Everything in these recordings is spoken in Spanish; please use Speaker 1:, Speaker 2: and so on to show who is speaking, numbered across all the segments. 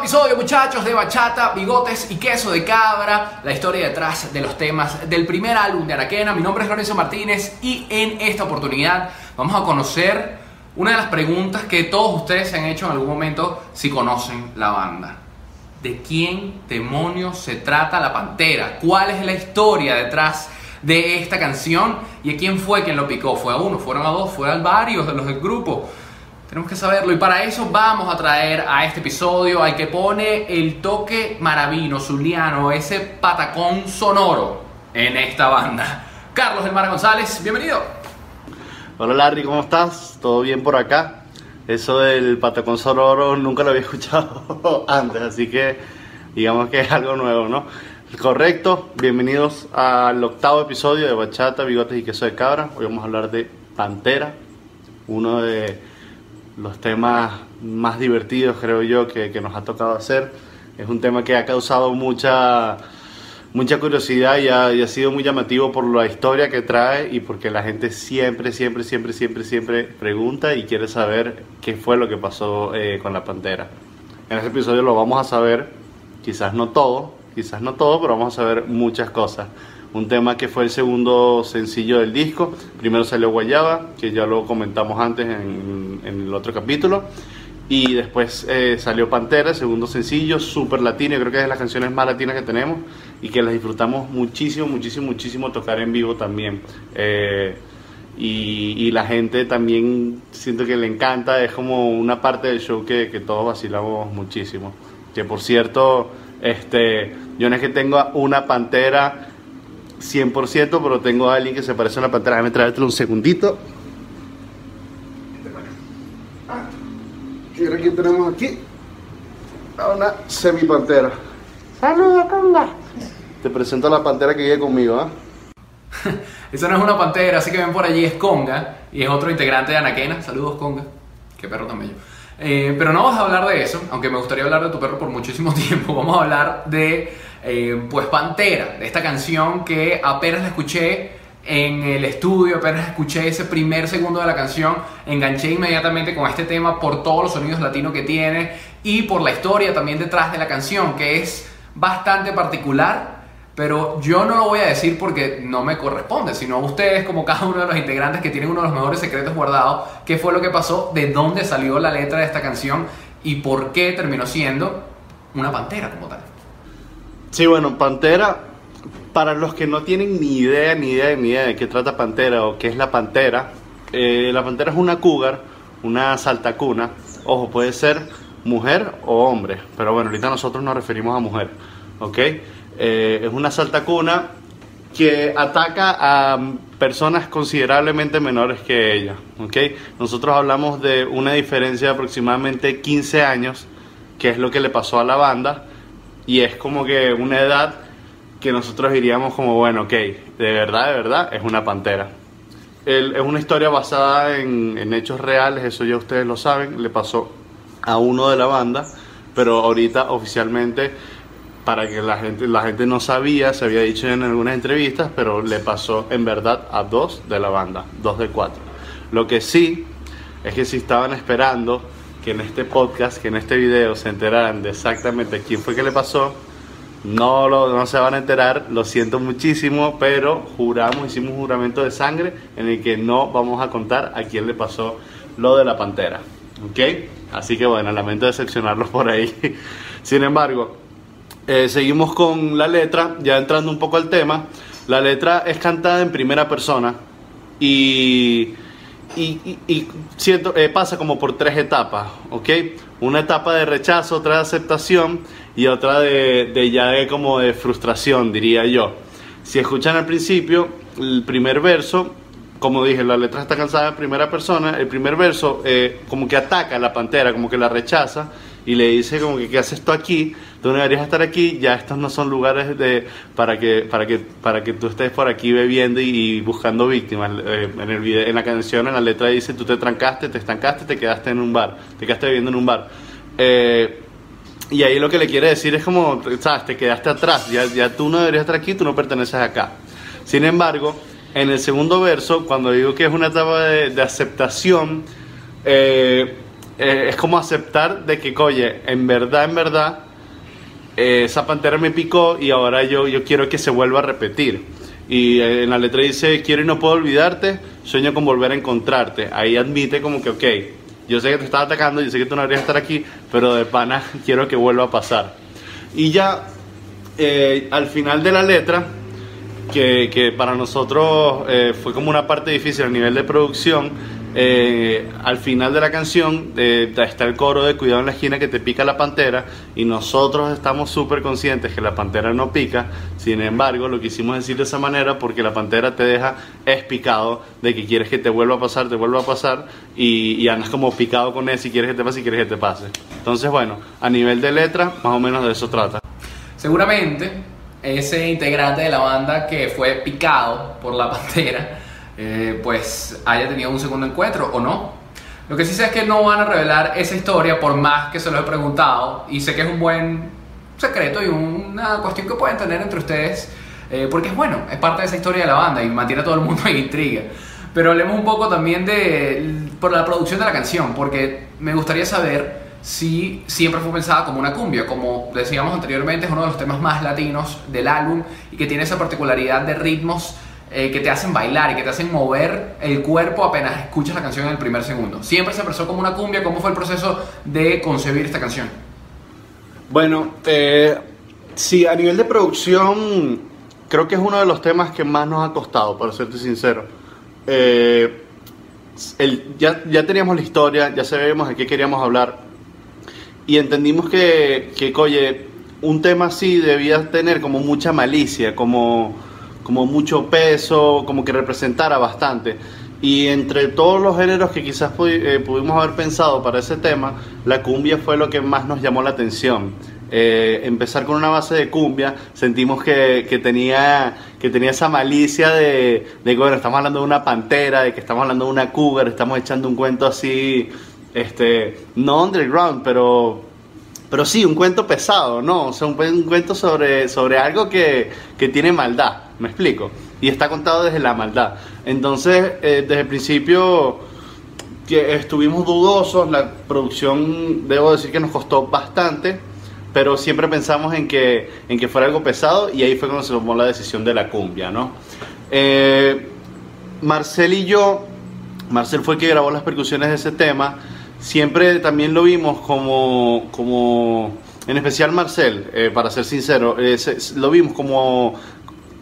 Speaker 1: Episodio, muchachos, de bachata, bigotes y queso de cabra. La historia detrás de los temas del primer álbum de Araquena. Mi nombre es Lorenzo Martínez y en esta oportunidad vamos a conocer una de las preguntas que todos ustedes se han hecho en algún momento si conocen la banda. ¿De quién demonios se trata la pantera? ¿Cuál es la historia detrás de esta canción? ¿Y a quién fue quien lo picó? ¿Fue a uno? ¿Fueron a dos? ¿Fueron varios de los del grupo? Tenemos que saberlo y para eso vamos a traer a este episodio al que pone el toque maravino, zuliano, ese patacón sonoro en esta banda. Carlos del Mar González, bienvenido.
Speaker 2: Hola Larry, ¿cómo estás? ¿Todo bien por acá? Eso del patacón sonoro nunca lo había escuchado antes, así que digamos que es algo nuevo, ¿no? Correcto, bienvenidos al octavo episodio de Bachata, Bigotes y Queso de Cabra. Hoy vamos a hablar de Pantera, uno de los temas más divertidos, creo yo, que, que, nos ha tocado hacer. Es un tema que ha causado mucha, mucha curiosidad y ha, y ha, sido muy llamativo por la historia que trae y porque la gente siempre, siempre, siempre, siempre, siempre pregunta y quiere saber qué fue lo que pasó eh, con la pantera. En este episodio lo vamos a saber, quizás no todo, quizás no todo, pero vamos a saber muchas cosas un tema que fue el segundo sencillo del disco. Primero salió Guayaba, que ya lo comentamos antes en, en el otro capítulo. Y después eh, salió Pantera, segundo sencillo, súper latino, creo que es de las canciones más latinas que tenemos y que las disfrutamos muchísimo, muchísimo, muchísimo tocar en vivo también. Eh, y, y, la gente también siento que le encanta, es como una parte del show que, que todos vacilamos muchísimo. Que por cierto, este, yo no es que tengo una pantera 100%, pero tengo a alguien que se parece a una pantera. Déjame traértelo un segundito. Ah, ¿Quién tenemos aquí? A una semipantera.
Speaker 3: Saludos, Conga.
Speaker 2: Te presento a la pantera que vive conmigo, ¿ah?
Speaker 1: Esa no es una pantera, así que ven por allí es Conga y es otro integrante de Anaquena. Saludos, Conga. Qué perro tan bello. Eh, pero no vamos a hablar de eso, aunque me gustaría hablar de tu perro por muchísimo tiempo. Vamos a hablar de, eh, pues, Pantera, de esta canción que apenas la escuché en el estudio, apenas escuché ese primer segundo de la canción, enganché inmediatamente con este tema por todos los sonidos latinos que tiene y por la historia también detrás de la canción, que es bastante particular pero yo no lo voy a decir porque no me corresponde, sino a ustedes como cada uno de los integrantes que tienen uno de los mejores secretos guardados, qué fue lo que pasó, de dónde salió la letra de esta canción y por qué terminó siendo una pantera como tal.
Speaker 2: Sí, bueno, Pantera, para los que no tienen ni idea, ni idea, ni idea de qué trata Pantera o qué es la Pantera, eh, la Pantera es una cougar, una saltacuna, ojo, puede ser mujer o hombre, pero bueno, ahorita nosotros nos referimos a mujer, ¿ok? Eh, es una saltacuna que ataca a personas considerablemente menores que ella. ¿okay? Nosotros hablamos de una diferencia de aproximadamente 15 años, que es lo que le pasó a la banda, y es como que una edad que nosotros diríamos como, bueno, ok, de verdad, de verdad, es una pantera. El, es una historia basada en, en hechos reales, eso ya ustedes lo saben, le pasó a uno de la banda, pero ahorita oficialmente para que la gente, la gente no sabía, se había dicho en algunas entrevistas, pero le pasó en verdad a dos de la banda, dos de cuatro. Lo que sí es que si estaban esperando que en este podcast, que en este video se enteraran de exactamente quién fue que le pasó, no, lo, no se van a enterar, lo siento muchísimo, pero juramos, hicimos un juramento de sangre en el que no vamos a contar a quién le pasó lo de la pantera. ¿Ok? Así que bueno, lamento decepcionarlos por ahí. Sin embargo, eh, seguimos con la letra, ya entrando un poco al tema. La letra es cantada en primera persona y, y, y, eh, pasa como por tres etapas, ¿ok? Una etapa de rechazo, otra de aceptación y otra de, de ya de como de frustración, diría yo. Si escuchan al principio, el primer verso, como dije, la letra está cansada en primera persona, el primer verso eh, como que ataca a la pantera, como que la rechaza y le dice como que qué haces tú aquí, tú no deberías estar aquí, ya estos no son lugares de para que para que para que tú estés por aquí bebiendo y, y buscando víctimas. Eh, en el video, en la canción, en la letra dice tú te trancaste, te estancaste, te quedaste en un bar, te quedaste bebiendo en un bar. Eh, y ahí lo que le quiere decir es como, sabes, te quedaste atrás, ya, ya tú no deberías estar aquí, tú no perteneces acá. Sin embargo, en el segundo verso, cuando digo que es una etapa de, de aceptación, eh, eh, es como aceptar de que, oye, en verdad, en verdad, eh, esa pantera me picó y ahora yo, yo quiero que se vuelva a repetir. Y eh, en la letra dice, quiero y no puedo olvidarte, sueño con volver a encontrarte. Ahí admite como que, ok, yo sé que te estaba atacando, yo sé que tú no deberías estar aquí, pero de pana quiero que vuelva a pasar. Y ya al final de la letra, que, que para nosotros fue como una parte difícil a nivel de producción, eh, al final de la canción eh, está el coro de Cuidado en la esquina que te pica la pantera y nosotros estamos súper conscientes que la pantera no pica, sin embargo lo quisimos decir de esa manera porque la pantera te deja es picado de que quieres que te vuelva a pasar, te vuelva a pasar y, andas como picado con él si quieres que te pase y quieres que te pase. Entonces bueno, a nivel de letra más o menos de eso trata.
Speaker 1: Seguramente ese integrante de la banda que fue picado por la pantera, eh, pues haya tenido un segundo encuentro o no. Lo que sí sé es que no van a revelar esa historia por más que se lo he preguntado y sé que es un buen secreto y una cuestión que pueden tener entre ustedes eh, porque es bueno, es parte de esa historia de la banda y mantiene a todo el mundo en intriga. Pero hablemos un poco también de por la producción de la canción, porque me gustaría saber si siempre fue pensada como una cumbia, como decíamos anteriormente, es uno de los temas más latinos del álbum y que tiene esa particularidad de ritmos eh, que te hacen bailar y que te hacen mover el cuerpo apenas escuchas la canción en el primer segundo. Siempre se pensó como una cumbia, ¿cómo fue el proceso de concebir esta canción?
Speaker 2: Bueno, eh, sí, a nivel de producción, creo que es uno de los temas que más nos ha costado, para serte sincero. Eh, ya, ya teníamos la historia, ya sabíamos de qué queríamos hablar y entendimos que, que, oye, un tema así debía tener como mucha malicia, como, como mucho peso, como que representara bastante. Y entre todos los géneros que quizás eh, pudimos haber pensado para ese tema, la cumbia fue lo que más nos llamó la atención. Eh, empezar con una base de cumbia, sentimos que, tenía, que tenía esa malicia de, de que, bueno, estamos hablando de una pantera, de que estamos hablando de una cougar, estamos echando un cuento así, este, no underground, pero pero sí, un cuento pesado, ¿no? O sea, un, un cuento sobre, sobre algo que, que tiene maldad, ¿me explico? Y está contado desde la maldad. Entonces, eh, desde el principio que estuvimos dudosos, la producción, debo decir que nos costó bastante, pero siempre pensamos en que, en que fuera algo pesado y ahí fue cuando se tomó la decisión de la cumbia, ¿no? Eh, Marcel y yo, Marcel fue el que grabó las percusiones de ese tema, siempre también lo vimos como, como en especial Marcel, eh, para ser sincero, eh, lo vimos como,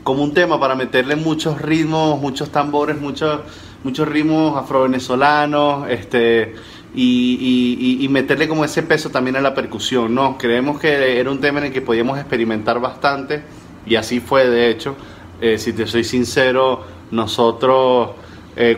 Speaker 2: como un tema para meterle muchos ritmos, muchos tambores, muchos, muchos ritmos afrovenezolanos, este, y, y- meterle como ese peso también a la percusión, ¿no? Creemos que era un tema en el que podíamos experimentar bastante, y así fue de hecho. Eh, si te soy sincero, nosotros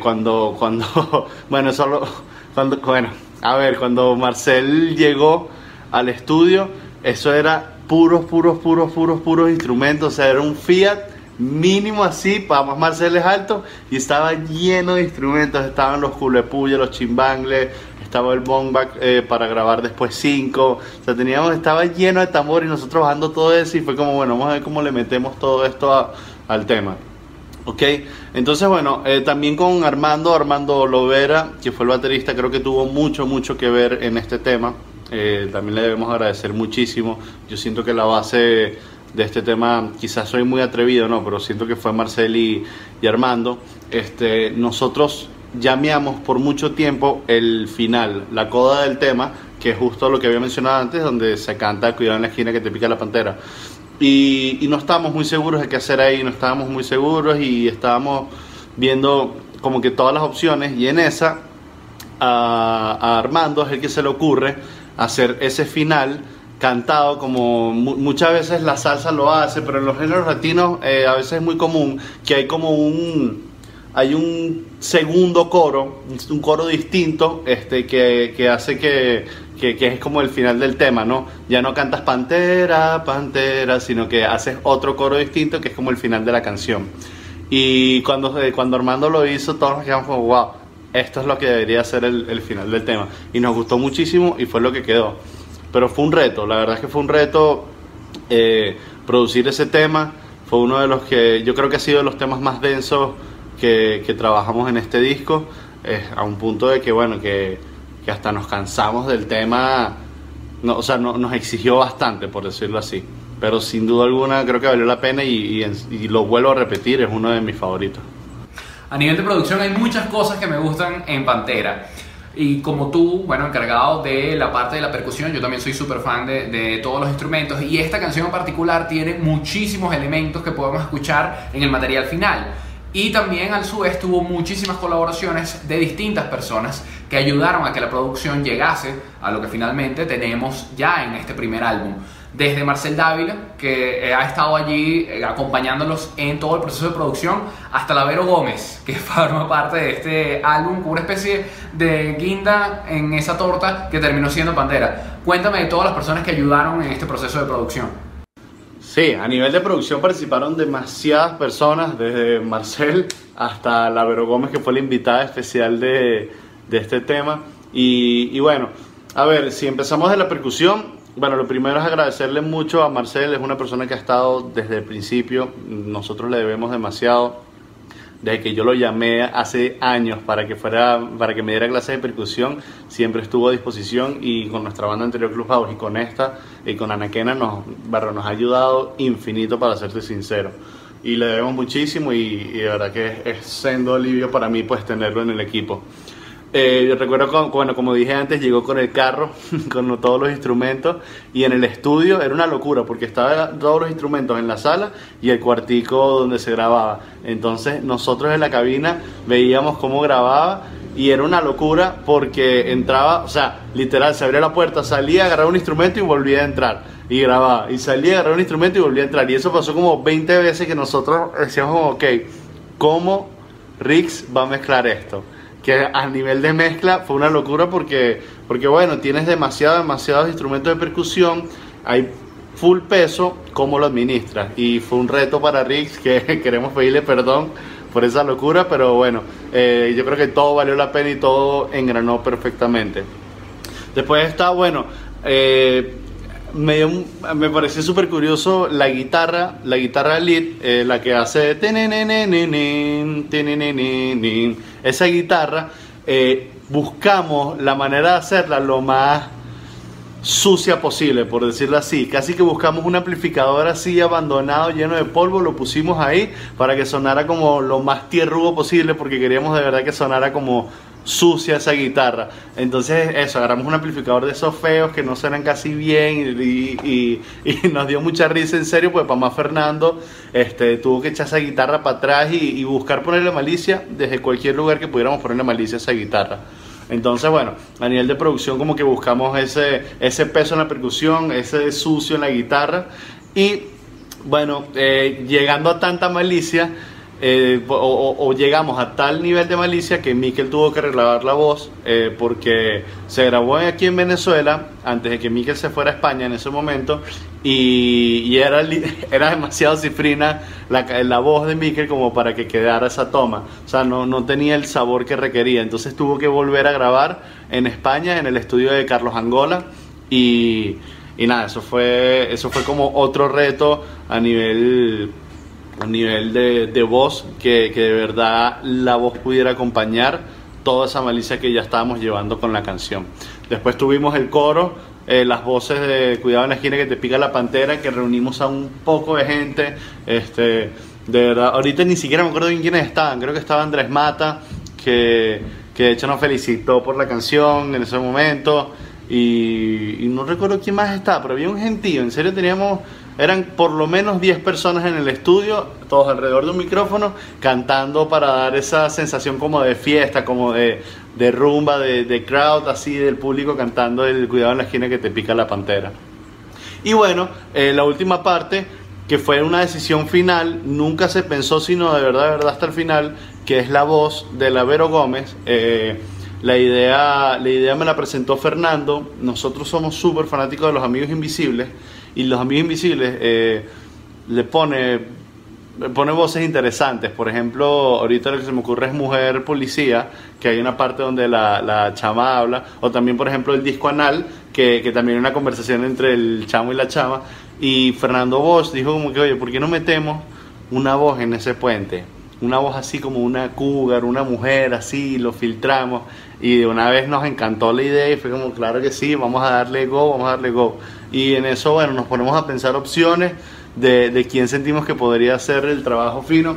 Speaker 2: cuando, cuando, bueno, solo, cuando, bueno, a ver, cuando Marcel llegó al estudio, eso era puros, puros, puros, puros, puros instrumentos, o sea, era un Fiat mínimo así, para más Marcel es alto, y estaba lleno de instrumentos, estaban los culepuyos, los chimbangles, estaba el bongback eh, para grabar después cinco, o sea, teníamos, estaba lleno de tambor y nosotros bajando todo eso y fue como, bueno, vamos a ver cómo le metemos todo esto al tema. Ok, entonces bueno, eh, también con Armando, Armando Lovera, que fue el baterista, creo que tuvo mucho, mucho que ver en este tema. Eh, también le debemos agradecer muchísimo. Yo siento que la base de este tema, quizás soy muy atrevido, no, pero siento que fue Marcel y, Armando. Este, nosotros llameamos por mucho tiempo el final, la coda del tema, que es justo lo que había mencionado antes, donde se canta Cuidado en la esquina que te pica la pantera. Y, y no estábamos muy seguros de qué hacer ahí, no estábamos muy seguros y estábamos viendo como que todas las opciones y en esa a, a Armando es el que se le ocurre hacer ese final cantado como mu- muchas veces la salsa lo hace, pero en los géneros latinos eh, a veces es muy común que hay como un hay un segundo coro, un- coro distinto este que, que hace que, que, que es como el final del tema, ¿no? Ya no cantas pantera, pantera, sino que haces otro coro distinto que es como el final de la canción. Y cuando, eh, cuando Armando lo hizo, todos nos quedamos como, wow, esto es lo que debería ser el, el final del tema. Y nos gustó muchísimo y fue lo que quedó. Pero fue un reto, la verdad es que fue un reto eh, producir ese tema. Fue uno de los que yo creo que ha sido de los temas más densos que, que trabajamos en este disco. eh, a un punto de que, bueno, que, que hasta nos cansamos del tema, no, o sea, no- nos exigió bastante, por decirlo así. Pero sin duda alguna creo que valió la pena y, y y lo vuelvo a repetir, es uno de mis favoritos.
Speaker 1: A nivel de producción hay muchas cosas que me gustan en Pantera. Y como tú, bueno, encargado de la parte de la percusión, yo también soy súper fan de, de todos los instrumentos. Y esta canción en particular tiene muchísimos elementos que podemos escuchar en el material final. Y también al su vez tuvo muchísimas colaboraciones de distintas personas que ayudaron a que la producción llegase a lo que finalmente tenemos ya en este primer álbum. Desde Marcel Dávila, que eh, ha estado allí eh, acompañándolos en todo el proceso de producción, hasta Lavero Gómez, que forma parte de este álbum, una especie de guinda en esa torta que terminó siendo Pantera. Cuéntame de todas las personas que ayudaron en este proceso de producción.
Speaker 2: Sí, a nivel de producción participaron demasiadas personas, desde Marcel hasta la Vero Gómez, que fue la invitada especial de, de este tema. Y, y bueno, a ver, si empezamos de la percusión, bueno, lo primero es agradecerle mucho a Marcel, es una persona que ha estado desde el principio, nosotros le debemos demasiado desde que yo lo llamé hace años para que fuera para que me diera clases de percusión siempre estuvo a disposición y con nuestra banda anterior Clubhouse y con esta y con Anaquena nos barro, nos ha ayudado infinito para serte sincero. Y le debemos muchísimo y, y de verdad que es, es sendo alivio para mí pues tenerlo en el equipo eh, recuerdo, con- bueno, como dije antes, llegó con el carro, con todos los instrumentos, y en el estudio era una locura, porque estaban todos los instrumentos en la sala y el cuartico donde se grababa. Entonces nosotros en la cabina veíamos cómo grababa, y era una locura porque entraba, o sea, literal, se abría la puerta, salía, agarraba un instrumento y volvía a entrar. Y grababa, y salía, agarraba un instrumento y volvía a entrar. Y eso pasó como 20 veces que nosotros decíamos, ok, ¿cómo Rix va a mezclar esto? Que a nivel de mezcla fue una locura porque, porque bueno, tienes demasiado, demasiados instrumentos de percusión, hay full peso, ¿cómo lo administras? Y fue un reto para Rix que queremos pedirle perdón por esa locura, pero bueno, eh, yo creo que todo valió la pena y todo engranó perfectamente. Después está, bueno, eh, me, me pareció súper curioso la guitarra, la guitarra lead, eh, la que hace esa guitarra, eh, buscamos la manera de hacerla lo más sucia posible, por decirlo así. Casi que buscamos un amplificador así abandonado, lleno de polvo, lo pusimos ahí para que sonara como lo más tierrugo posible, porque queríamos de verdad que sonara como sucia esa guitarra. Entonces, eso, agarramos un amplificador de esos feos que no suenan casi bien y, nos dio mucha risa en serio, pues para más Fernando este, tuvo que echar esa guitarra para atrás y, buscar ponerle malicia desde cualquier lugar que pudiéramos ponerle malicia esa guitarra. Entonces, bueno, a nivel de producción como que buscamos ese, ese peso en la percusión, ese sucio en la guitarra y bueno, eh, llegando a tanta malicia eh, o, o- o llegamos a tal nivel de malicia que Mikel tuvo que regrabar la voz eh, porque se grabó aquí en Venezuela antes de que Mikel se fuera a España en ese momento y, y era, era demasiado cifrina la, la voz de Mikel como para que quedara esa toma. O sea, no, no tenía el sabor que requería. Entonces tuvo que volver a grabar en España, en el estudio de Carlos Angola. Y, y nada, eso fue, eso fue como otro reto a nivel, a nivel de, de voz, que, que de verdad la voz pudiera acompañar toda esa malicia que ya estábamos llevando con la canción. Después tuvimos el coro, eh, las voces de Cuidado en la esquina que te pica la pantera, que reunimos a un poco de gente. Este, de verdad, ahorita ni siquiera me acuerdo bien quiénes estaban. Creo que estaba Andrés Mata, que, que de hecho nos felicitó por la canción en ese momento. Y, y no recuerdo quién más estaba, pero había un gentío. En serio, teníamos, eran por lo menos 10 personas en el estudio, todos alrededor de un micrófono, cantando para dar esa sensación como de fiesta, como de, de rumba, de, de crowd, así del público cantando el cuidado en la esquina que te pica la pantera. Y bueno, eh, la última parte, que fue una decisión final, nunca se pensó sino de verdad, de verdad hasta el final, que es la voz de la Vero Gómez. Eh, la, idea, la idea me la presentó Fernando. Nosotros somos súper fanáticos de los Amigos Invisibles. Y los Amigos Invisibles eh, le pone, le pone voces interesantes. Por ejemplo, ahorita lo que se me ocurre es Mujer Policía, que hay una parte donde la, la chama habla. O también, por ejemplo, el disco anal, que, que también hay una conversación entre el chamo y la chama. Y Fernando Bosch dijo como que, oye, ¿por qué no metemos una voz en ese puente? una voz así como una cougar, una mujer, así, lo filtramos y de una vez nos encantó la idea y fue como, claro que sí, vamos a darle go, vamos a darle go. Y en eso, bueno, nos ponemos a pensar opciones de, de quién sentimos que podría hacer el trabajo fino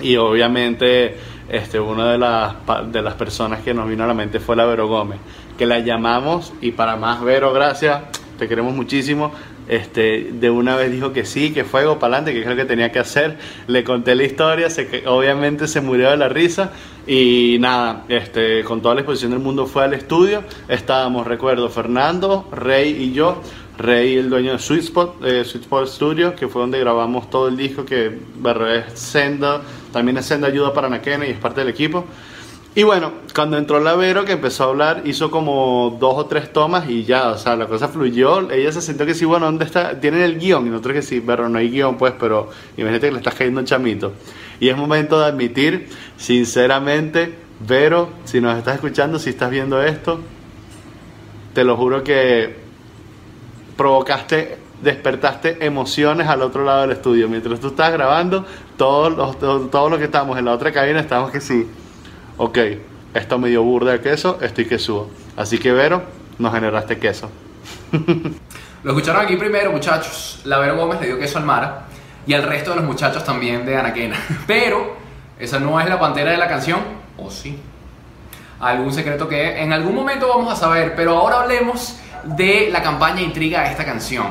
Speaker 2: y obviamente este, una de las, de las personas que nos vino a la mente fue la Vero Gómez, que la llamamos y para más Vero, gracias, te queremos muchísimo. Este, de una vez dijo que sí, que fuego para adelante, que es lo que tenía que hacer. Le conté la historia, se, obviamente se murió de la risa y nada, este, con toda la exposición del mundo fue al estudio. Estábamos, recuerdo, Fernando, Rey y yo. Rey, el dueño de Sweet Spot, eh, Sweet Spot Studio, que fue donde grabamos todo el disco, que es Senda, también es Senda Ayuda para Nakena y es parte del equipo. Y bueno, cuando entró la Vero, que empezó a hablar, hizo como dos o tres tomas y ya, o sea, la cosa fluyó. Ella se sintió que sí, bueno, ¿dónde está? Tienen el guion. Y nosotros que sí, Vero, no hay guion, pues, pero imagínate que le estás cayendo un chamito. Y es momento de admitir, sinceramente, Vero, si nos estás escuchando, si estás viendo esto, te lo juro que provocaste, despertaste emociones al otro lado del estudio. Mientras tú estabas grabando, todos los, todos, todos los que estábamos en la otra cabina estábamos que sí, ok, esto me dio burda de queso, estoy que subo. Así que Vero, nos generaste queso.
Speaker 1: Lo escucharon aquí primero, muchachos. La Vero Gómez le dio queso al Mara y al resto de los muchachos también de Anaquena. Pero esa no es la pantera de la canción, ¿o sí? Algún secreto que en algún momento vamos a saber, pero ahora hablemos de la campaña intriga de esta canción.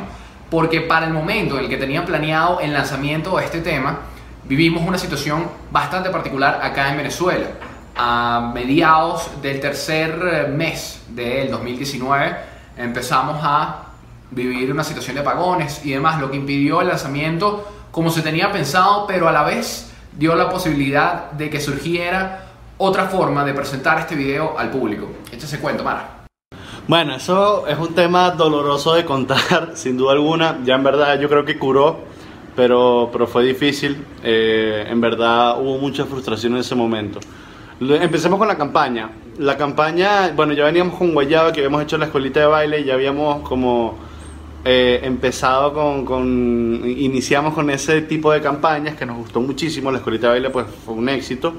Speaker 1: Porque para el momento en el que tenían planeado el lanzamiento de este tema, vivimos una situación bastante particular acá en Venezuela. A mediados del tercer eh, mes del 2019 empezamos a vivir una situación de apagones y demás, lo que impidió el lanzamiento como se tenía pensado, pero a la vez dio la posibilidad de que surgiera otra forma de presentar este video al público. Este se cuento, Mara.
Speaker 2: Bueno, eso es un tema doloroso de contar, sin duda alguna. Ya en verdad yo creo que curó, pero, pero fue difícil. Eh, en verdad hubo mucha frustración en ese momento. Empecemos con la campaña. La campaña, bueno, ya veníamos con Guayaba, que habíamos hecho la escuelita de baile, ya habíamos como eh, empezado con, con- iniciamos con ese tipo de campañas que nos gustó muchísimo. La escuelita de baile pues fue un éxito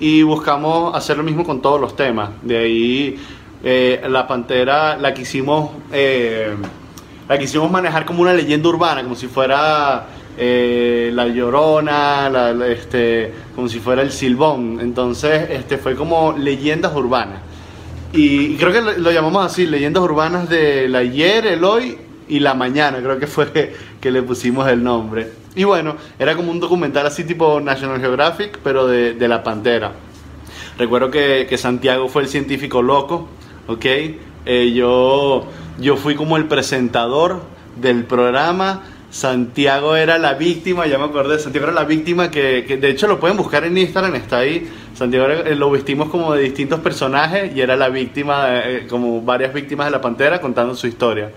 Speaker 2: y buscamos hacer lo mismo con todos los temas. De ahí eh, la pantera la quisimos eh, la quisimos manejar como una leyenda urbana, como si fuera eh, la llorona, este, como si fuera el silbón. Entonces, este fue como leyendas urbanas. Y, creo que lo, llamamos así, leyendas urbanas del ayer, el hoy y la mañana, creo que fue que le pusimos el nombre. Y bueno, era como un documental así tipo National Geographic, pero de, la pantera. Recuerdo que Santiago fue el científico loco, ¿ok? Eh, yo, yo fui como el presentador del programa. Santiago era la víctima, ya me acordé, Santiago era la víctima que, que de hecho lo pueden buscar en Instagram, está ahí. Santiago eh, lo vestimos como de distintos personajes y era la víctima, eh, como varias víctimas de la pantera contando su historia.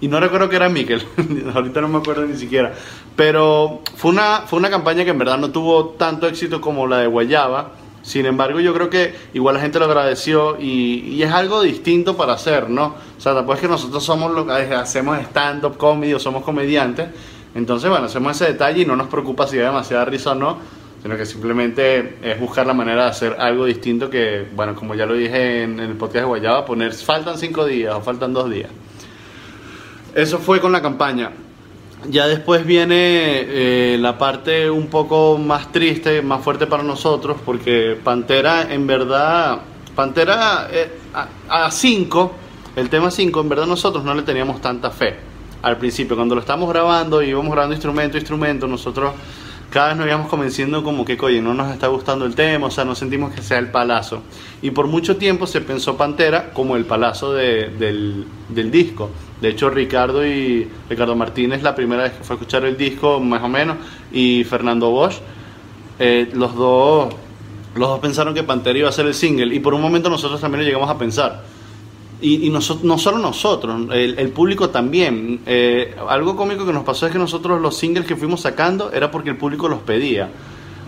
Speaker 2: Y no recuerdo que era Miquel, ahorita no me acuerdo ni siquiera. Pero fue una, fue una campaña que en verdad no tuvo tanto éxito como la de Guayaba. Sin embargo, yo creo que igual la gente lo agradeció y, y es algo distinto para hacer, ¿no? O sea, tampoco es que nosotros somos lo que hacemos stand-up comedy o somos comediantes. Entonces, bueno, hacemos ese detalle y no nos preocupa si da demasiada risa o no, sino que simplemente es buscar la manera de hacer algo distinto que, bueno, como ya lo dije en, en el podcast de Guayaba, poner faltan cinco días o faltan dos días. Eso fue con la campaña. Ya después viene eh, la parte un poco más triste, más fuerte para nosotros, porque Pantera en verdad, Pantera eh, a 5, el tema 5, en verdad nosotros no le teníamos tanta fe. Al principio, cuando lo estábamos grabando y íbamos grabando instrumento instrumento, nosotros cada vez nos íbamos convenciendo como que, oye, no nos está gustando el tema, o sea, no sentimos que sea el palazo. Y por mucho tiempo se pensó Pantera como el palazo de- del, del disco. De hecho, Ricardo y Ricardo Martínez, la primera vez que fue a escuchar el disco, más o menos, y Fernando Bosch, eh, los dos los dos pensaron que Pantera iba a ser el single y por un momento nosotros también lo llegamos a pensar y, y noso- no solo nosotros, el, el público también. Eh, algo cómico que nos pasó es que nosotros los singles que fuimos sacando era porque el público los pedía.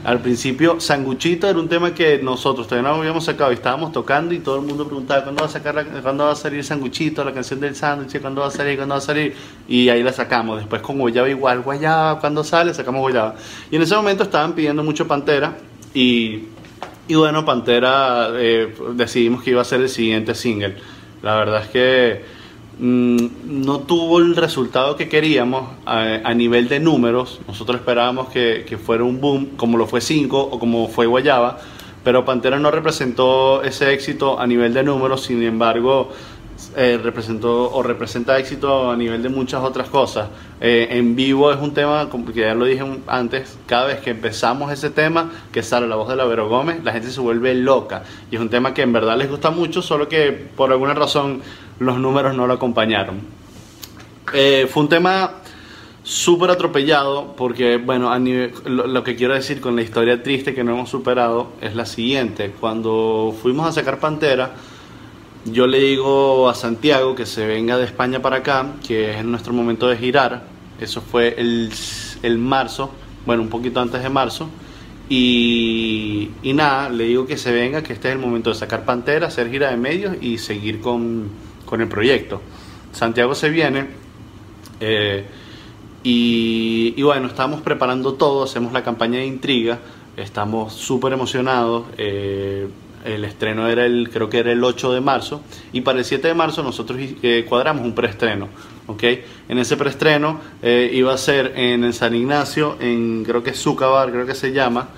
Speaker 2: Al principio, Sanguchito era un tema que nosotros todavía no habíamos sacado y estábamos tocando y todo el mundo preguntaba cuándo va a sacar la- cuándo va a salir Sanguchito, la canción del sándwich, cuándo va a salir, cuándo va a salir y ahí la sacamos. Después con Guayaba igual, Guayaba, cuando sale, sacamos Guayaba. Y en ese momento estaban pidiendo mucho Pantera y, y bueno, Pantera eh, decidimos que iba a ser el siguiente single. La verdad es que mm, no tuvo el resultado que queríamos a, nivel de números. Nosotros esperábamos que, que fuera un boom, como lo fue 5 o como fue Guayaba, pero Pantera no representó ese éxito a nivel de números, sin embargo, eh, representó o representa éxito a nivel de muchas otras cosas. Eh, en vivo es un tema, como que ya lo dije antes, cada vez que empezamos ese tema, que sale la voz de la Vero Gómez, la gente se vuelve loca. Y es un tema que en verdad les gusta mucho, solo que por alguna razón los números no lo acompañaron. Eh, fue un tema súper atropellado porque, bueno, a lo que quiero decir con la historia triste que no hemos superado es la siguiente. Cuando fuimos a sacar Pantera, yo le digo a Santiago que se venga de España para acá, que es nuestro momento de girar. Eso fue el, el marzo, bueno, un poquito antes de marzo. Y, nada, le digo que se venga, que este es el momento de sacar Pantera, hacer gira de medios y seguir con, con el proyecto. Santiago se viene. eh, y, y bueno, estamos preparando todo, hacemos la campaña de intriga, estamos súper emocionados. eh, el estreno era el, creo que era el 8 de marzo, y para el 7 de marzo nosotros eh, cuadramos un preestreno. ¿ok? En ese preestreno eh, iba a ser en San Ignacio, en creo que es Zucabar, creo que se llama.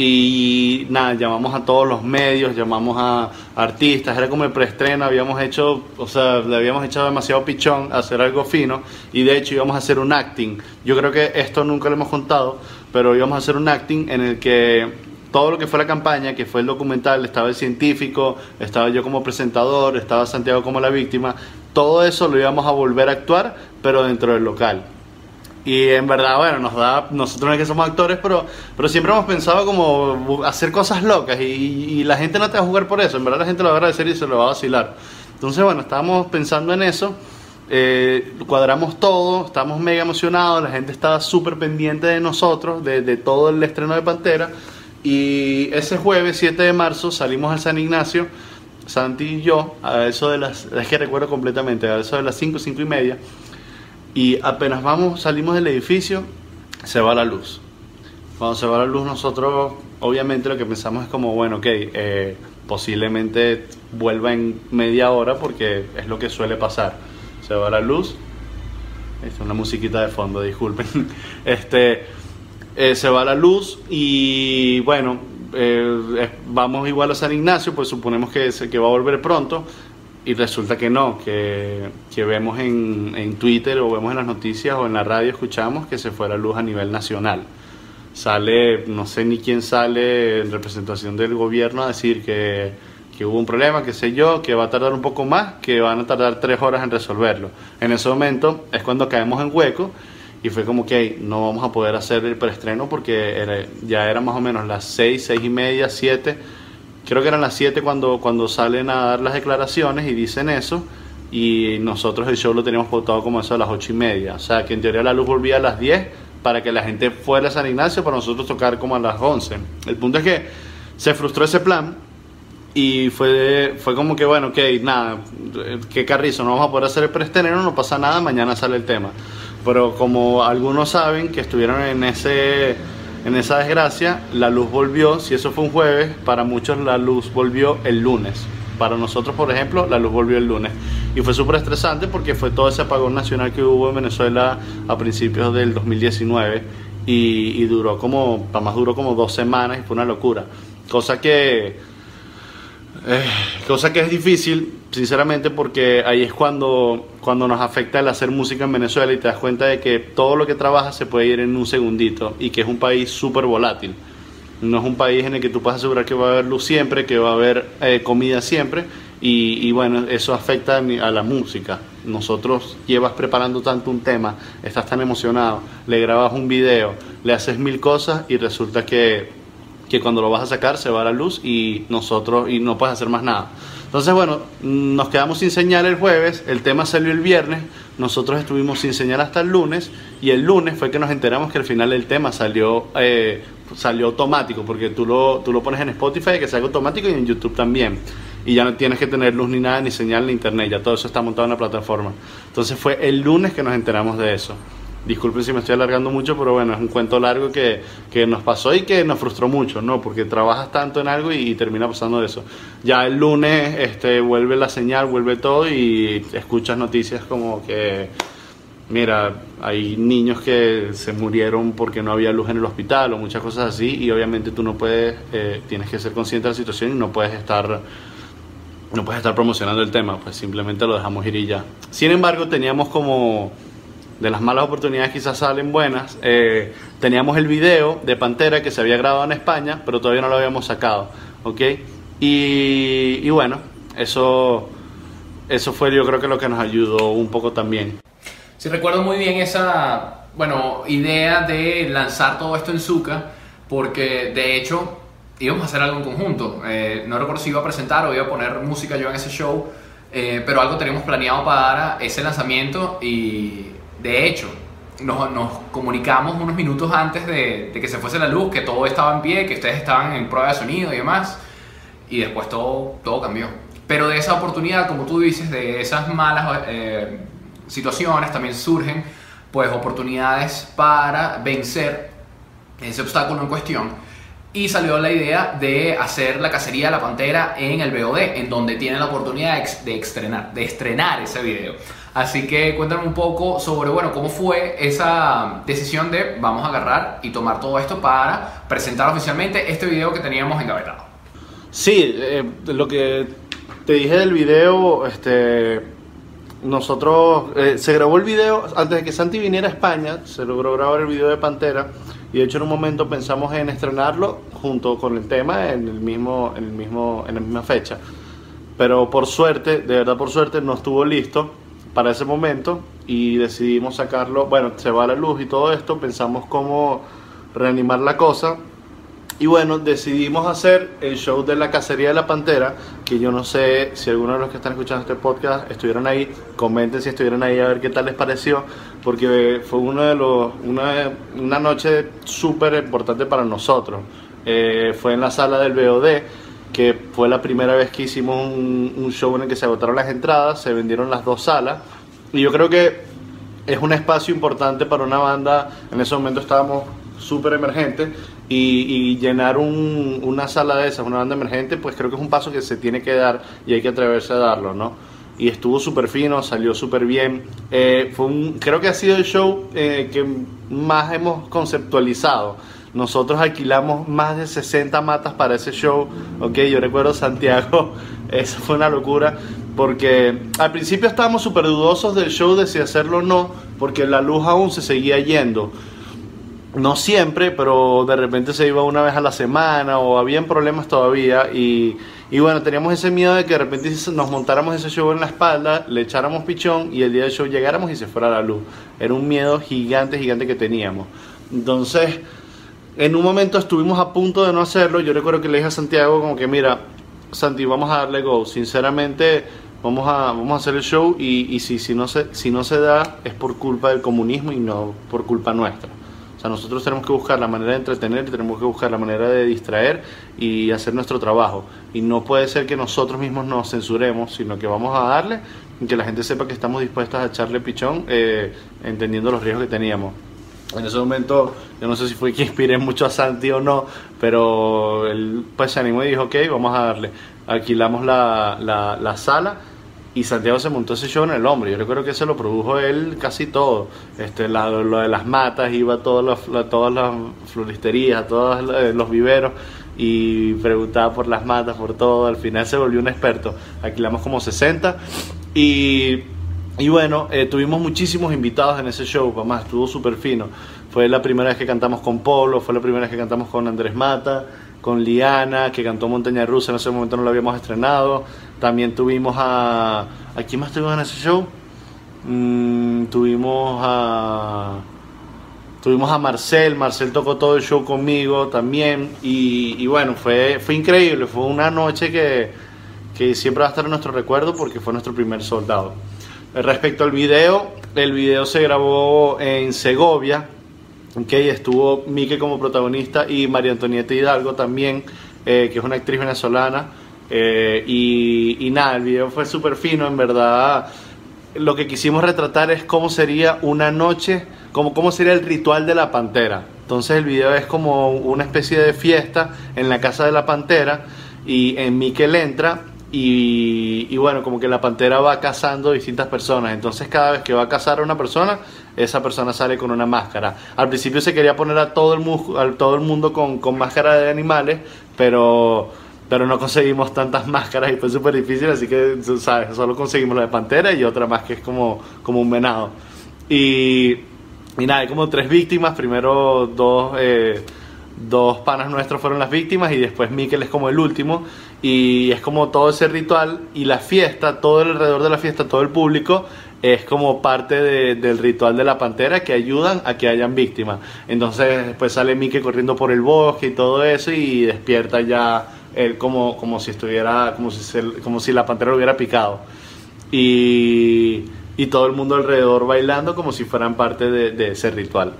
Speaker 2: Y nada, llamamos a todos los medios, llamamos a artistas, era como el preestreno, habíamos hecho, o sea, le habíamos echado demasiado pichón a hacer algo fino y de hecho íbamos a hacer un acting. Yo creo que esto nunca lo hemos contado, pero íbamos a hacer un acting en el que todo lo que fue la campaña, que fue el documental, estaba el científico, estaba yo como presentador, estaba Santiago como la víctima, todo eso lo íbamos a volver a actuar, pero dentro del local. Y en verdad, bueno, nos da, nosotros no es que somos actores, pero, pero siempre hemos pensado como hacer cosas locas y, la gente no te va a jugar por eso, en verdad la gente lo va a agradecer y se lo va a vacilar. Entonces, bueno, estábamos pensando en eso, eh, cuadramos todo, estábamos mega emocionados, la gente estaba súper pendiente de nosotros, de todo el estreno de Pantera. Y ese jueves 7 de marzo salimos al San Ignacio, Santi y yo, a eso de las, es que recuerdo completamente, a eso de las 5, 5 y media. Y apenas vamos, salimos del edificio, se va la luz. Cuando se va la luz, nosotros obviamente lo que pensamos es como, bueno, ok, eh, posiblemente vuelva en media hora porque es lo que suele pasar. Se va la luz, es una musiquita de fondo, disculpen. Este, eh, se va la luz y bueno, eh, vamos igual a San Ignacio, pues suponemos que, que va a volver pronto y resulta que no, que, que vemos en, en Twitter o vemos en las noticias o en la radio, escuchamos que se fue la luz a nivel nacional. Sale, no sé ni quién sale en representación del gobierno a decir que, que hubo un problema, que sé yo, que va a tardar un poco más, que van a tardar tres horas en resolverlo. En ese momento es cuando caemos en hueco y fue como que no vamos a poder hacer el preestreno porque ya era más o menos las seis, seis y media, siete. Creo que eran las siete cuando, cuando salen a dar las declaraciones y dicen eso. Y nosotros el show lo teníamos pautado como eso a las ocho y media. O sea que en teoría la luz volvía a las 10 para que la gente fuera a San Ignacio para nosotros tocar como a las 11. El punto es que se frustró ese plan y fue, fue como que, bueno, ok, nada, qué carrizo, no vamos a poder hacer el preestreno, no pasa nada, mañana sale el tema. Pero como algunos saben que estuvieron en, ese, en esa desgracia, la luz volvió, si eso fue un jueves, para muchos la luz volvió el lunes. Para nosotros, por ejemplo, la luz volvió el lunes. Y fue súper estresante porque fue todo ese apagón nacional que hubo en Venezuela a principios del 2019 y, y duró como, más duró como dos semanas y fue una locura. Cosa que eh, cosa que es difícil, sinceramente, porque ahí es cuando, cuando nos afecta el hacer música en Venezuela y te das cuenta de que todo lo que trabajas se puede ir en un segundito y que es un país súper volátil. No es un país en el que tú puedes asegurar que va a haber luz siempre, que va a haber eh, comida siempre y, y bueno, eso afecta a la música. Nosotros llevas preparando tanto un tema, estás tan emocionado, le grabas un video, le haces mil cosas y resulta que que cuando lo vas a sacar se va la luz y nosotros y no puedes hacer más nada. Entonces, bueno, nos quedamos sin señal el jueves, el tema salió el viernes, nosotros estuvimos sin señal hasta el lunes y el lunes fue que nos enteramos que al final el tema salió eh, salió automático, porque tú lo, tú lo pones en Spotify que salga automático y en YouTube también. Y ya no tienes que tener luz ni nada, ni señal ni internet, ya todo eso está montado en la plataforma. Entonces fue el lunes que nos enteramos de eso. Disculpen si me estoy alargando mucho, pero bueno, es un cuento largo que, que nos pasó y que nos frustró mucho, ¿no? Porque trabajas tanto en algo y, y termina pasando eso. Ya el lunes este, vuelve la señal, vuelve todo y escuchas noticias como que mira, hay niños que se murieron porque no había luz en el hospital o muchas cosas así y obviamente tú no puedes, eh, tienes que ser consciente de la situación y no puedes estar no puedes estar promocionando el tema, pues simplemente lo dejamos ir y ya. Sin embargo, teníamos como de las malas oportunidades quizás salen buenas. eh, teníamos el video de Pantera que se había grabado en España, pero todavía no lo habíamos sacado, ¿ok? Y, y bueno, eso, eso fue yo creo que lo que nos ayudó un poco también.
Speaker 1: Sí, recuerdo muy bien esa, bueno, idea de lanzar todo esto en Zuka, porque de hecho íbamos a hacer algo en conjunto. Eh, no recuerdo si iba a presentar o iba a poner música yo en ese show, eh, pero algo teníamos planeado para ese lanzamiento y de hecho nos, comunicamos unos minutos antes de, que se fuese la luz, que todo estaba en pie, que ustedes estaban en prueba de sonido y demás, y después todo, todo cambió. Pero de esa oportunidad, como tú dices, de esas malas... eh, situaciones también surgen pues oportunidades para vencer ese obstáculo en cuestión y salió la idea de hacer la cacería de la pantera en el VOD en donde tienen la oportunidad de estrenar de estrenar ese video así que cuéntame un poco sobre bueno cómo fue esa decisión de vamos a agarrar y tomar todo esto para presentar oficialmente este video que teníamos engavetado
Speaker 2: Sí, eh, lo que te dije del video, este, nosotros, eh, se grabó el video antes de que Santi viniera a España, se logró grabar el video de Pantera y de hecho en un momento pensamos en estrenarlo junto con el tema en el mismo, en el mismo, en la misma fecha. Pero por suerte, de verdad por suerte, no estuvo listo para ese momento y decidimos sacarlo. Bueno, se va la luz y todo esto, pensamos cómo reanimar la cosa. Y bueno, decidimos hacer el show de la cacería de la pantera, que yo no sé si algunos de los que están escuchando este podcast estuvieron ahí, comenten si estuvieron ahí a ver qué tal les pareció, porque fue uno de los, una, una noche súper importante para nosotros. Eh, fue en la sala del BOD, que fue la primera vez que hicimos un, show en el que se agotaron las entradas, se vendieron las dos salas, y yo creo que es un espacio importante para una banda. En ese momento estábamos súper emergentes y, y llenar un- una sala de esas, una banda emergente, pues creo que es un paso que se tiene que dar y hay que atreverse a darlo, ¿no? Y estuvo súper fino, salió súper bien. Eh, creo que ha sido el show eh, que más hemos conceptualizado. Nosotros alquilamos más de 60 matas para ese show. Ok, yo recuerdo Santiago, eso fue una locura. Porque al principio estábamos súper dudosos del show de si hacerlo o no, porque la luz aún se seguía yendo. No siempre, pero de repente se iba una vez a la semana o habían problemas todavía. Y, y bueno, teníamos ese miedo de que de repente nos montáramos ese show en la espalda, le echáramos pichón y el día del show llegáramos y se fuera la luz. Era un miedo gigante, gigante que teníamos. Entonces, en un momento estuvimos a punto de no hacerlo. Yo recuerdo que le dije a Santiago como que, mira, Santi, vamos a darle go. Sinceramente, vamos a, vamos a hacer el show y, si, si, no se, si no se da es por culpa del comunismo y no por culpa nuestra. O sea, nosotros tenemos que buscar la manera de entretener y tenemos que buscar la manera de distraer y hacer nuestro trabajo. Y no puede ser que nosotros mismos nos censuremos, sino que vamos a darle y que la gente sepa que estamos dispuestos a echarle pichón, eh, entendiendo los riesgos que teníamos. En ese momento, yo no sé si fue que inspiré mucho a Santi o no, pero él pues se animó y dijo, ok, vamos a darle. Alquilamos la, la, la sala y Santiago se montó ese show en el hombro. Yo recuerdo que se lo produjo él casi todo. Este, lo de las matas, iba a todas las, la- todas las floristerías, a todos los- los viveros y preguntaba por las matas, por todo. Al final se volvió un experto. Alquilamos como 60 y y bueno, eh, tuvimos muchísimos invitados en ese show, además estuvo súper fino. Fue la primera vez que cantamos con Polo, fue la primera vez que cantamos con Andrés Mata, con Liana, que cantó Montaña Rusa, en ese momento no lo habíamos estrenado. También tuvimos a... ¿A quién más tuvimos en ese show? Mm, tuvimos a... Tuvimos a Marcel, Marcel tocó todo el show conmigo también y, y bueno, fue, fue increíble, fue una noche que, que siempre va a estar en nuestro recuerdo porque fue nuestro primer soldado. Respecto al video, el video se grabó en Segovia, Ok, estuvo Mike como protagonista y María Antonieta Hidalgo también, eh, que es una actriz venezolana. Eh, y, y nada, el video fue súper fino, en verdad. Lo que quisimos retratar es cómo sería una noche, como cómo sería el ritual de la pantera. Entonces el video es como una especie de fiesta en la casa de la pantera y en Miquel entra y, bueno, como que la pantera va cazando distintas personas. Entonces cada vez que va a cazar a una persona, esa persona sale con una máscara. Al principio se quería poner a todo el, mu- a todo el mundo con, con máscara de animales, pero, pero no conseguimos tantas máscaras y fue súper difícil, así que sabes, solo conseguimos la de pantera y otra más que es como, como un venado. Y, y nada, hay como tres víctimas, primero dos... eh, dos panas nuestros fueron las víctimas y después Miquel es como el último y es como todo ese ritual y la fiesta, todo alrededor de la fiesta, todo el público es como parte de- del ritual de la pantera que ayudan a que hayan víctimas. Entonces después sale Miquel corriendo por el bosque y todo eso y despierta ya él como, como si estuviera, como si, se- como si la pantera lo hubiera picado. Y, y todo el mundo alrededor bailando como si fueran parte de ese ritual.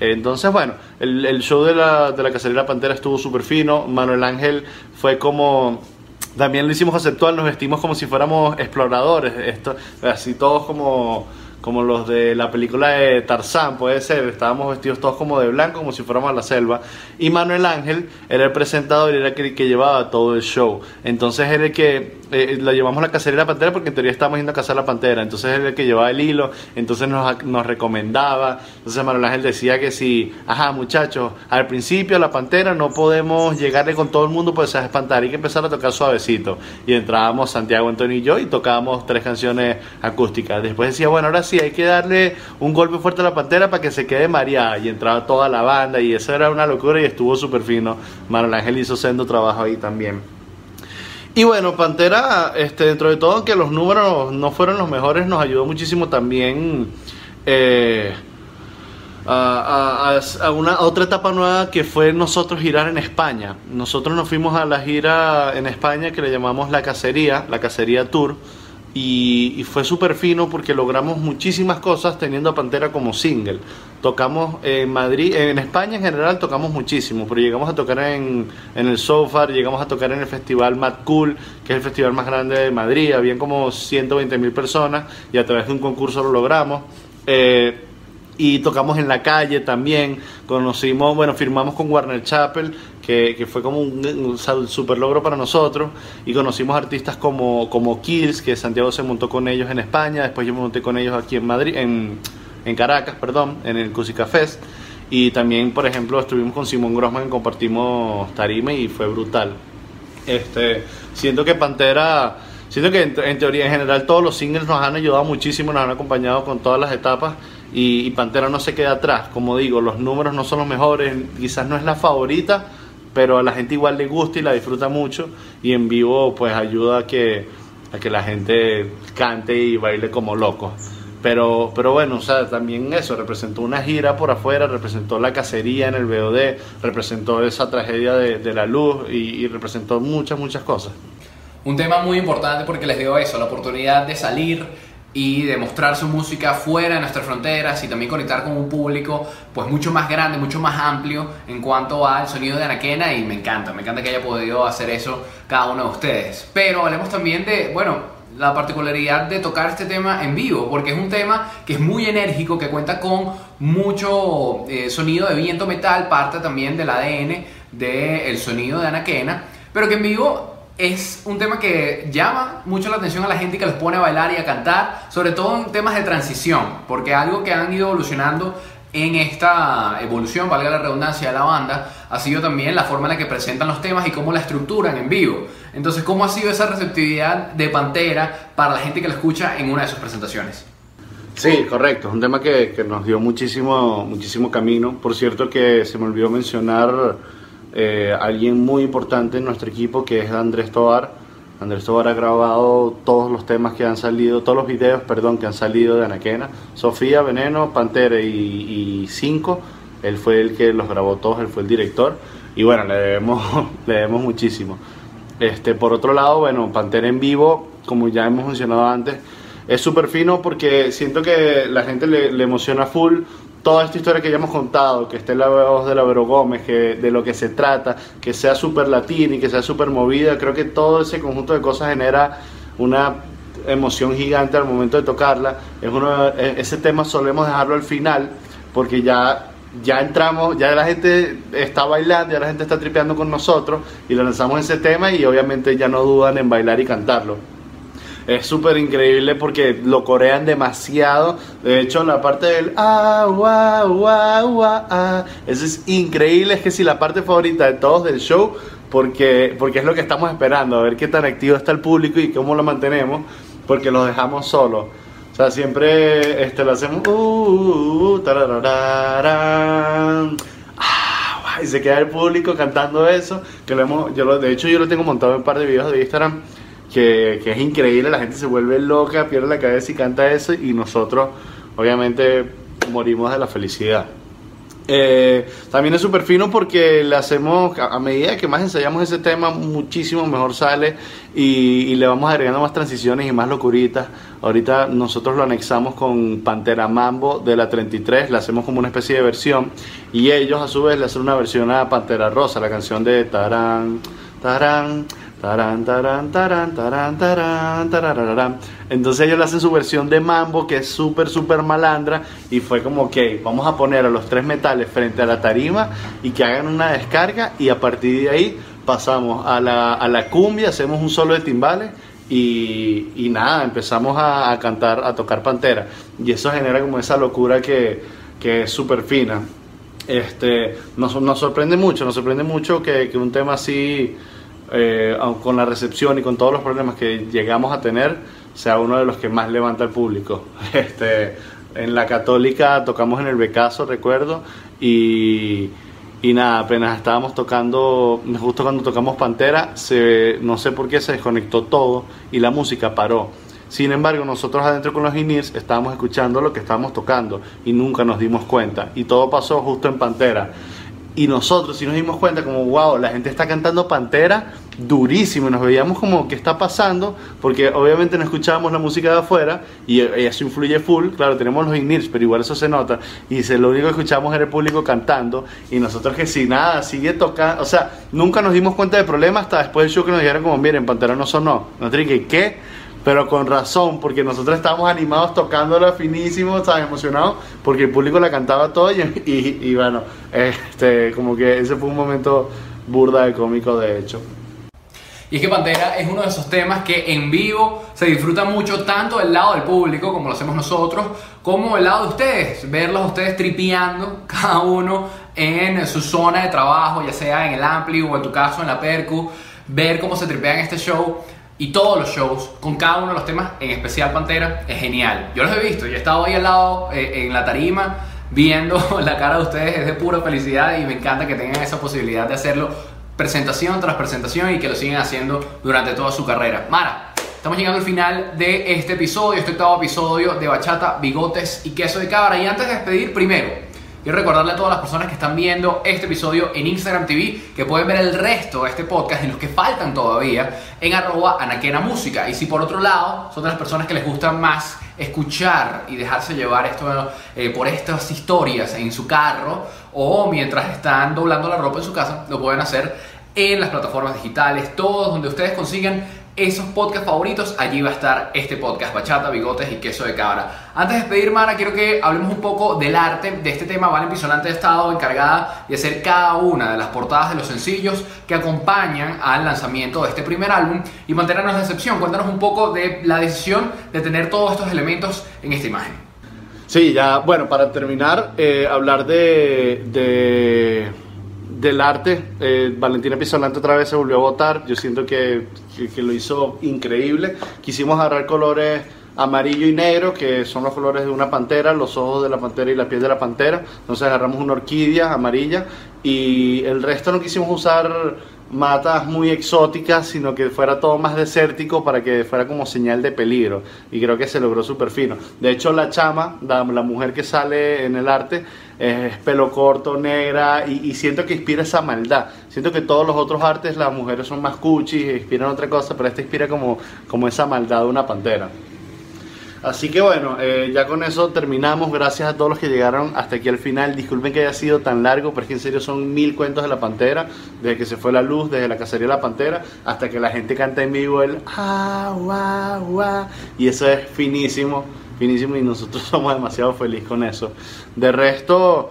Speaker 2: Entonces, bueno, el, el show de la, de la Cacería Pantera estuvo súper fino. Manuel Ángel fue como. También lo hicimos conceptual, nos vestimos como si fuéramos exploradores. Esto, así todos como, como los de la película de Tarzán, puede ser. Estábamos vestidos todos como de blanco, como si fuéramos a la selva. Y Manuel Ángel era el presentador y era el que llevaba todo el show. Entonces era el que. Eh, lo llevamos a la cacería de la pantera porque en teoría estábamos yendo a cazar la pantera. Entonces era el que llevaba el hilo, entonces nos, nos recomendaba. Entonces Manuel Ángel decía que si, ajá, muchachos, al principio la pantera no podemos llegarle con todo el mundo, pues se va a espantar. Hay que empezar a tocar suavecito. Y entrábamos Santiago, Antonio y yo y tocábamos tres canciones acústicas. Después decía, bueno, ahora sí, hay que darle un golpe fuerte a la pantera para que se quede mareada. Y entraba toda la banda y eso era una locura y estuvo súper fino. Manuel Ángel hizo sendo trabajo ahí también. Y bueno, Pantera, este, dentro de todo, aunque los números no fueron los mejores, nos ayudó muchísimo también eh, a una a otra etapa nueva que fue nosotros girar en España. Nosotros nos fuimos a la gira en España que le llamamos La Cacería, La Cacería Tour. Y, fue súper fino porque logramos muchísimas cosas teniendo a Pantera como single. Tocamos en Madrid, en España en general tocamos muchísimo, pero llegamos a tocar en, en el Sofar, llegamos a tocar en el festival Mad Cool, que es el festival más grande de Madrid. Habían como 120 mil personas y a través de un concurso lo logramos. Eh, y tocamos en la calle también, conocimos, bueno, firmamos con Warner Chappell, que, que fue como un, un super logro para nosotros, y conocimos artistas como, como Kills, que Santiago se montó con ellos en España, después yo me monté con ellos aquí en Madrid, en, en Caracas, perdón, en el Cusica Fest, y también, por ejemplo, estuvimos con Simón Grossman, compartimos tarima y fue brutal. Este, siento que Pantera, siento que en, en teoría, en general, todos los singles nos han ayudado muchísimo, nos han acompañado con todas las etapas y, y Pantera no se queda atrás. Como digo, los números no son los mejores, quizás no es la favorita, pero a la gente igual le gusta y la disfruta mucho y en vivo pues ayuda a que, a que la gente cante y baile como locos. Pero, pero bueno, o sea, también eso, representó una gira por afuera, representó la cacería en el BOD, representó esa tragedia de, la luz y, y representó muchas, muchas cosas.
Speaker 1: Un tema muy importante porque les dio eso, la oportunidad de salir y de mostrar su música fuera de nuestras fronteras y también conectar con un público pues mucho más grande, mucho más amplio en cuanto al sonido de Anaquena y me encanta, me encanta que haya podido hacer eso cada uno de ustedes. Pero hablemos también de, bueno, la particularidad de tocar este tema en vivo, porque es un tema que es muy enérgico, que cuenta con mucho eh, sonido de viento metal, parte también del ADN del sonido de Anaquena, pero que en vivo es un tema que llama mucho la atención a la gente y que los pone a bailar y a cantar, sobre todo en temas de transición, porque algo que han ido evolucionando en esta evolución, valga la redundancia, de la banda, ha sido también la forma en la que presentan los temas y cómo la estructuran en vivo. Entonces, ¿cómo ha sido esa receptividad de Pantera para la gente que la escucha en una de sus presentaciones?
Speaker 2: Sí, correcto. Es un tema que, que nos dio muchísimo, muchísimo camino. Por cierto que se me olvidó mencionar eh, alguien muy importante en nuestro equipo que es Andrés Tobar. Andrés Tobar ha grabado todos los temas que han salido, todos los videos, perdón, que han salido de Anaquena. Sofía, Veneno, Pantera y, y Cinco. Él fue el que los grabó todos, él fue el director. Y bueno, le debemos, le debemos muchísimo. Este, por otro lado, bueno, Pantera en vivo, como ya hemos mencionado antes, es súper fino porque siento que la gente le, le emociona full toda esta historia que ya hemos contado, que esté la voz de la Vero Gómez, que de lo que se trata, que sea súper latina y que sea súper movida, creo que todo ese conjunto de cosas genera una emoción gigante al momento de tocarla. Es uno, e- ese tema solemos dejarlo al final porque ya, ya entramos, ya la gente está bailando, ya la gente está tripeando con nosotros y lanzamos ese tema y obviamente ya no dudan en bailar y cantarlo. Es súper increíble porque lo corean demasiado. De hecho, la parte del guau, guau, ah, eso es increíble. Es que si la parte favorita de todos del show, porque, porque es lo que estamos esperando, a ver qué tan activo está el público y cómo lo mantenemos, porque los dejamos solos. O sea, siempre este, lo hacemos. Uh, uh, uh. Ah, y se queda el público cantando eso. Que lo hemos, yo lo, de hecho, yo lo tengo montado en un par de videos de Instagram que, que es increíble, la gente se vuelve loca, pierde la cabeza y canta eso y nosotros obviamente morimos de la felicidad. Eh, también es súper fino porque le hacemos, a medida que más ensayamos ese tema, muchísimo mejor sale y, y le vamos agregando más transiciones y más locuritas. Ahorita nosotros lo anexamos con Pantera Mambo de la 33, le hacemos como una especie de versión y ellos a su vez le hacen una versión a Pantera Rosa, la canción de Tarán, Tarán, Tarán, tarán, tarán, tarán, tarán, tararararán. Entonces ellos le hacen su versión de mambo que es súper, súper malandra y fue como, ok, vamos a poner a los tres metales frente a la tarima y que hagan una descarga y a partir de ahí pasamos a la, a la cumbia, hacemos un solo de timbales y, y nada, empezamos a, a cantar, a tocar Pantera y eso genera como esa locura que, que es súper fina. Este, nos, nos sorprende mucho, nos sorprende mucho que, que un tema así eh, con la recepción y con todos los problemas que llegamos a tener, sea uno de los que más levanta al público. Este, en la católica tocamos en el Becaso, recuerdo, y, y nada, apenas estábamos tocando, justo cuando tocamos Pantera, se, no sé por qué se desconectó todo y la música paró. Sin embargo, nosotros adentro con los INIRS estábamos escuchando lo que estábamos tocando y nunca nos dimos cuenta. Y todo pasó justo en Pantera. Y nosotros sí nos dimos cuenta como, wow, la gente está cantando Pantera durísimo. Nos veíamos como, ¿qué está pasando? Porque obviamente no escuchábamos la música de afuera y y eso influye full. Claro, tenemos los INIRS, pero igual eso se nota. Y se, lo único que escuchamos era el público cantando. Y nosotros que si nada, sigue tocando. O sea, nunca nos dimos cuenta del problema hasta después del show que nos dijeron como, miren, Pantera no sonó. Nosotros dije, ¿qué? Pero con razón, porque nosotros estábamos animados tocándola finísimo, ¿sabes? Emocionados, porque el público la cantaba todo y, y, y bueno, este, como que ese fue un momento burda de cómico de hecho.
Speaker 1: Y es que Pantera es uno de esos temas que en vivo se disfruta mucho tanto del lado del público, como lo hacemos nosotros, como del lado de ustedes. Verlos a ustedes tripeando, cada uno en su zona de trabajo, ya sea en el Ampli o en tu caso en la Percu, ver cómo se tripean este show y todos los shows con cada uno de los temas, en especial Pantera, es genial. Yo los he visto, yo he estado ahí al lado eh, en la tarima viendo la cara de ustedes, es de pura felicidad y me encanta que tengan esa posibilidad de hacerlo presentación tras presentación y que lo sigan haciendo durante toda su carrera. Mara, estamos llegando al final de este episodio, este octavo episodio de Bachata, Bigotes y Queso de Cabra. Y antes de despedir, primero, Quiero recordarle a todas las personas que están viendo este episodio en Instagram TV que pueden ver el resto de este podcast y los que faltan todavía en arroba anaquena música. Y si por otro lado son de las personas que les gusta más escuchar y dejarse llevar esto, eh, por estas historias en su carro o mientras están doblando la ropa en su casa, lo pueden hacer en las plataformas digitales, todos donde ustedes consigan esos podcasts favoritos, allí va a estar este podcast, Bachata, Bigotes y Queso de Cabra. Antes de despedir, Mara, quiero que hablemos un poco del arte de este tema. Valen Pisonante ha estado encargada de hacer cada una de las portadas de los sencillos que acompañan al lanzamiento de este primer álbum y mantenernos la excepción. Cuéntanos un poco de la decisión de tener todos estos elementos en esta imagen.
Speaker 2: Sí, ya, bueno, para terminar, eh, hablar de, del arte. Eh, Valentina Pisolante otra vez se volvió a votar. Yo siento que, que, lo hizo increíble. Quisimos agarrar colores amarillo y negro, que son los colores de una pantera, los ojos de la pantera y la piel de la pantera. Entonces agarramos una orquídea amarilla y el resto no quisimos usar matas muy exóticas, sino que fuera todo más desértico para que fuera como señal de peligro. Y creo que se logró súper fino. De hecho, la chama, la, mujer que sale en el arte, es pelo corto, negra, y, y, siento que inspira esa maldad. Siento que todos los otros artes, las mujeres son más cuchis, inspiran otra cosa, pero esta inspira como, como esa maldad de una pantera. Así que bueno, eh, ya con eso terminamos. Gracias a todos los que llegaron hasta aquí al final. Disculpen que haya sido tan largo, pero es que en serio son mil cuentos de la pantera. Desde que se fue la luz, desde la cacería de la pantera, hasta que la gente canta en vivo el ah, guau, guau. Y eso es finísimo, finísimo. Y nosotros somos demasiado felices con eso. De resto.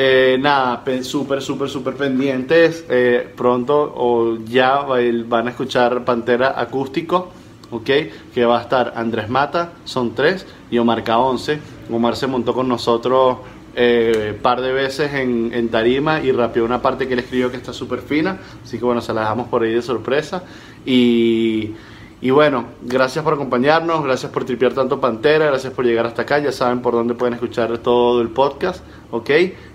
Speaker 2: Eh, nada, pe- súper, súper, súper pendientes. Eh, pronto o ya va- van a escuchar Pantera acústico, ¿ok? Que va a estar Andrés Mata, son tres, y Omar K11. Omar se montó con nosotros eh, par de veces en, en tarima y rapeó una parte que él escribió que está súper fina. Así que bueno, se la dejamos por ahí de sorpresa. Y. Y bueno, gracias por acompañarnos, gracias por tripear tanto Pantera, gracias por llegar hasta acá, ya saben por dónde pueden escuchar todo el podcast, ¿ok?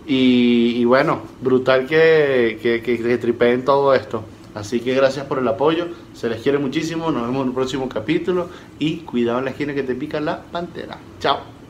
Speaker 2: Y, bueno, brutal que, que, que, que tripeen todo esto. Así que gracias por el apoyo, se les quiere muchísimo, nos vemos en un próximo capítulo y cuidado en la esquina que te pica la pantera. Chao.